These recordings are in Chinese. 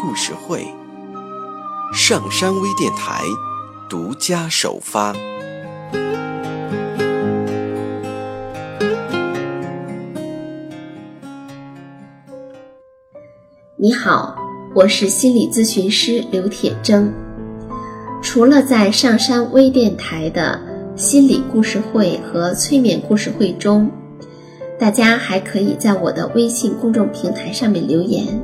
故事会，上山微电台独家首发。你好，我是心理咨询师刘铁铮。除了在上山微电台的心理故事会和催眠故事会中。大家还可以在我的微信公众平台上面留言，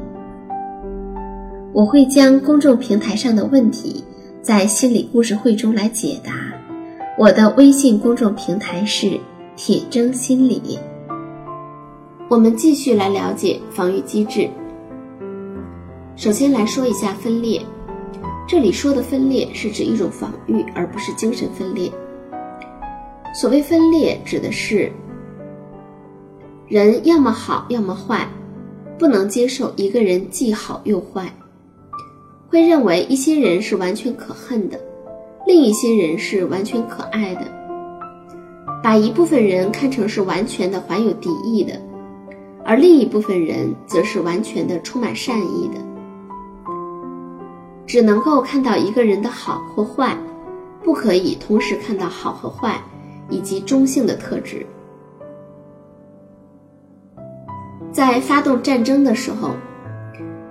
我会将公众平台上的问题在心理故事会中来解答。我的微信公众平台是铁铮心理。我们继续来了解防御机制。首先来说一下分裂，这里说的分裂是指一种防御，而不是精神分裂。所谓分裂，指的是。人要么好，要么坏，不能接受一个人既好又坏，会认为一些人是完全可恨的，另一些人是完全可爱的，把一部分人看成是完全的怀有敌意的，而另一部分人则是完全的充满善意的，只能够看到一个人的好或坏，不可以同时看到好和坏以及中性的特质。在发动战争的时候，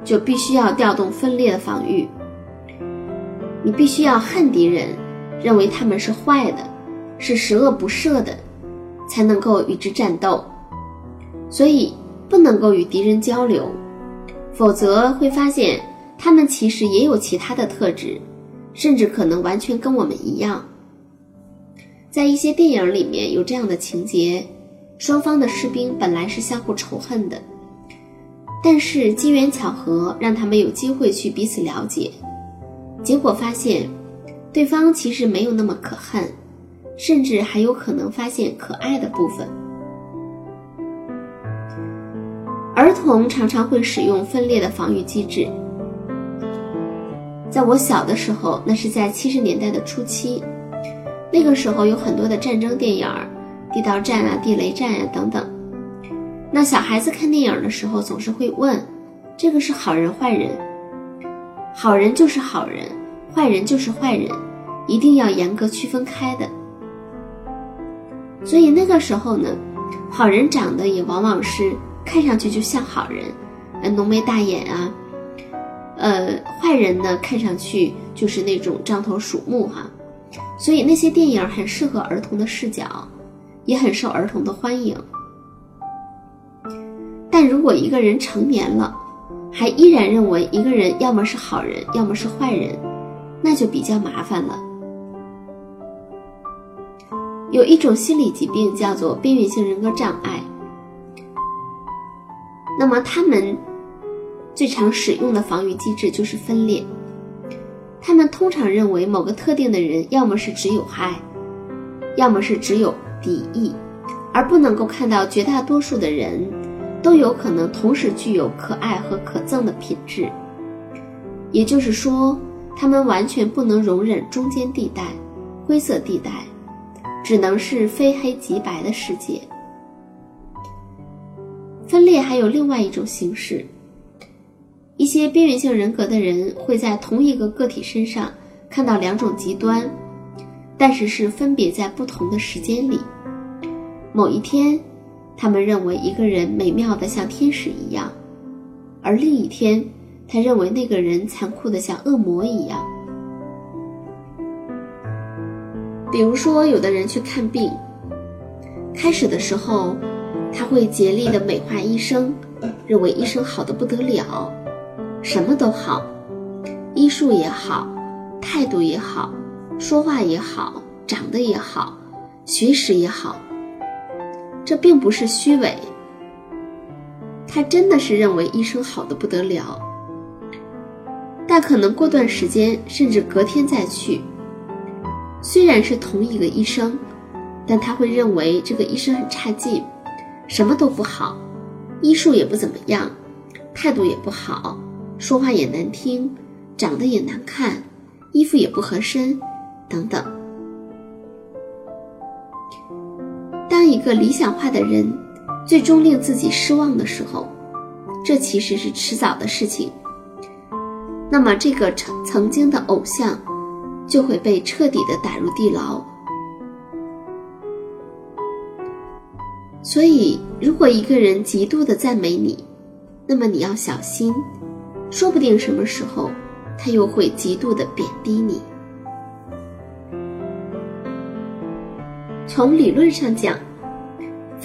就必须要调动分裂的防御。你必须要恨敌人，认为他们是坏的，是十恶不赦的，才能够与之战斗。所以不能够与敌人交流，否则会发现他们其实也有其他的特质，甚至可能完全跟我们一样。在一些电影里面有这样的情节。双方的士兵本来是相互仇恨的，但是机缘巧合让他们有机会去彼此了解，结果发现，对方其实没有那么可恨，甚至还有可能发现可爱的部分。儿童常常会使用分裂的防御机制，在我小的时候，那是在七十年代的初期，那个时候有很多的战争电影儿。地道战啊，地雷战呀，等等。那小孩子看电影的时候，总是会问：这个是好人坏人？好人就是好人，坏人就是坏人，一定要严格区分开的。所以那个时候呢，好人长得也往往是看上去就像好人，呃，浓眉大眼啊。呃，坏人呢，看上去就是那种獐头鼠目哈。所以那些电影很适合儿童的视角。也很受儿童的欢迎，但如果一个人成年了，还依然认为一个人要么是好人，要么是坏人，那就比较麻烦了。有一种心理疾病叫做边缘性人格障碍，那么他们最常使用的防御机制就是分裂，他们通常认为某个特定的人要么是只有害，要么是只有。敌意，而不能够看到绝大多数的人都有可能同时具有可爱和可憎的品质。也就是说，他们完全不能容忍中间地带、灰色地带，只能是非黑即白的世界。分裂还有另外一种形式，一些边缘性人格的人会在同一个个体身上看到两种极端，但是是分别在不同的时间里。某一天，他们认为一个人美妙的像天使一样，而另一天，他认为那个人残酷的像恶魔一样。比如说，有的人去看病，开始的时候，他会竭力的美化医生，认为医生好的不得了，什么都好，医术也好，态度也好，说话也好，长得也好，学识也好。这并不是虚伪，他真的是认为医生好的不得了。但可能过段时间，甚至隔天再去。虽然是同一个医生，但他会认为这个医生很差劲，什么都不好，医术也不怎么样，态度也不好，说话也难听，长得也难看，衣服也不合身，等等。个理想化的人最终令自己失望的时候，这其实是迟早的事情。那么，这个曾曾经的偶像就会被彻底的打入地牢。所以，如果一个人极度的赞美你，那么你要小心，说不定什么时候他又会极度的贬低你。从理论上讲，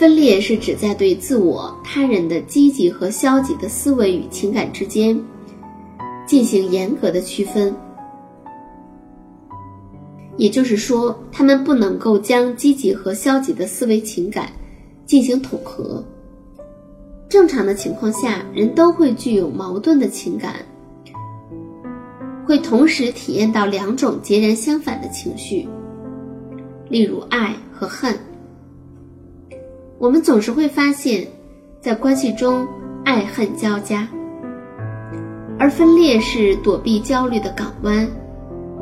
分裂是指在对自我、他人的积极和消极的思维与情感之间进行严格的区分。也就是说，他们不能够将积极和消极的思维情感进行统合。正常的情况下，人都会具有矛盾的情感，会同时体验到两种截然相反的情绪，例如爱和恨。我们总是会发现，在关系中爱恨交加，而分裂是躲避焦虑的港湾，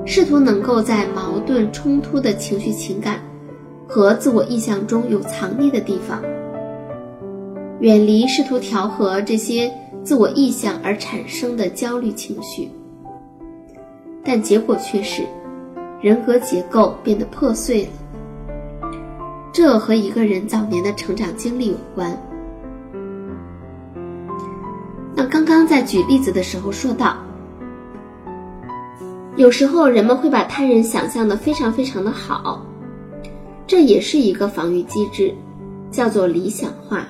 试图能够在矛盾冲突的情绪情感和自我意向中有藏匿的地方，远离试图调和这些自我意向而产生的焦虑情绪，但结果却是人格结构变得破碎了。这和一个人早年的成长经历有关。那刚刚在举例子的时候说到，有时候人们会把他人想象的非常非常的好，这也是一个防御机制，叫做理想化。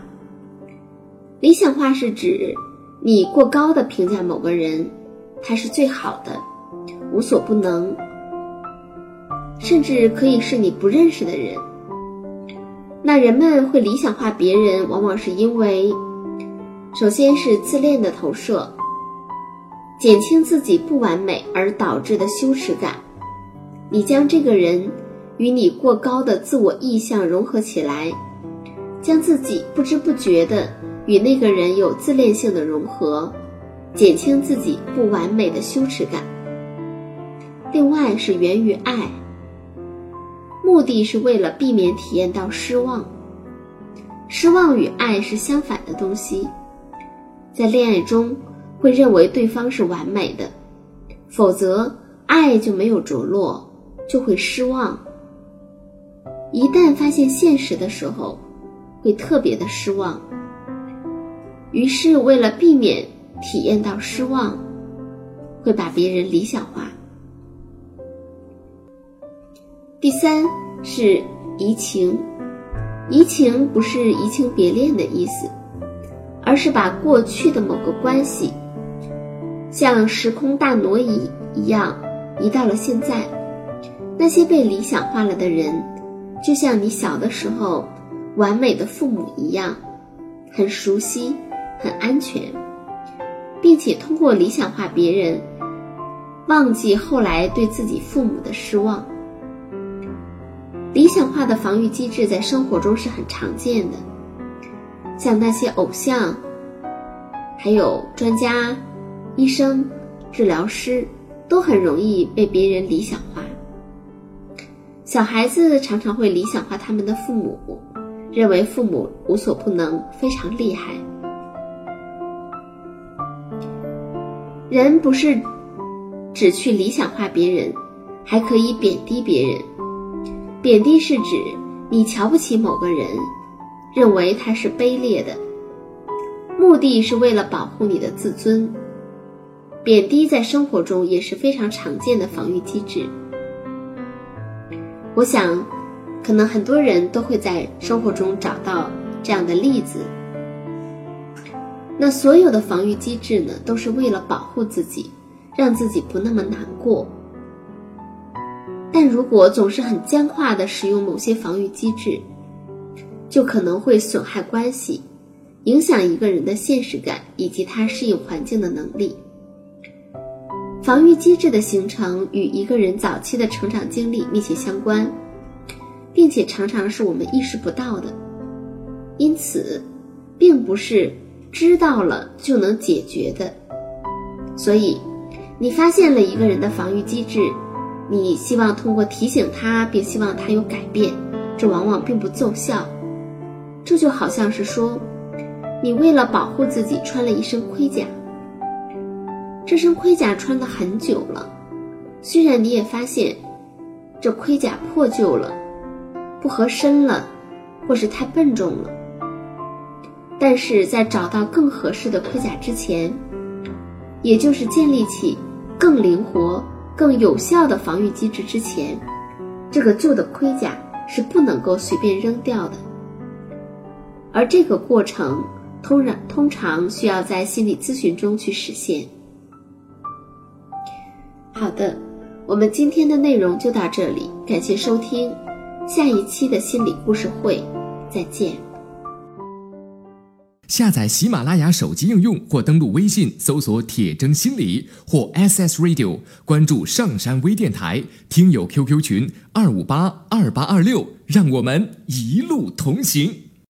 理想化是指你过高的评价某个人，他是最好的，无所不能，甚至可以是你不认识的人。那人们会理想化别人，往往是因为，首先是自恋的投射，减轻自己不完美而导致的羞耻感。你将这个人与你过高的自我意向融合起来，将自己不知不觉的与那个人有自恋性的融合，减轻自己不完美的羞耻感。另外是源于爱。目的是为了避免体验到失望。失望与爱是相反的东西，在恋爱中会认为对方是完美的，否则爱就没有着落，就会失望。一旦发现现实的时候，会特别的失望。于是为了避免体验到失望，会把别人理想化。第三是移情，移情不是移情别恋的意思，而是把过去的某个关系，像时空大挪移一样移到了现在。那些被理想化了的人，就像你小的时候完美的父母一样，很熟悉，很安全，并且通过理想化别人，忘记后来对自己父母的失望。理想化的防御机制在生活中是很常见的，像那些偶像，还有专家、医生、治疗师，都很容易被别人理想化。小孩子常常会理想化他们的父母，认为父母无所不能，非常厉害。人不是只去理想化别人，还可以贬低别人。贬低是指你瞧不起某个人，认为他是卑劣的，目的是为了保护你的自尊。贬低在生活中也是非常常见的防御机制。我想，可能很多人都会在生活中找到这样的例子。那所有的防御机制呢，都是为了保护自己，让自己不那么难过。但如果总是很僵化的使用某些防御机制，就可能会损害关系，影响一个人的现实感以及他适应环境的能力。防御机制的形成与一个人早期的成长经历密切相关，并且常常是我们意识不到的。因此，并不是知道了就能解决的。所以，你发现了一个人的防御机制，你希望通过提醒他，并希望他有改变，这往往并不奏效。这就好像是说，你为了保护自己穿了一身盔甲。这身盔甲穿的很久了，虽然你也发现这盔甲破旧了、不合身了，或是太笨重了，但是在找到更合适的盔甲之前，也就是建立起更灵活、更有效的防御机制之前，这个旧的盔甲是不能够随便扔掉的。而这个过程通常通常需要在心理咨询中去实现。好的，我们今天的内容就到这里，感谢收听，下一期的心理故事会，再见。下载喜马拉雅手机应用或登录微信搜索“铁征心理”或 SS Radio，关注上山微电台，听友 QQ 群二五八二八二六，让我们一路同行。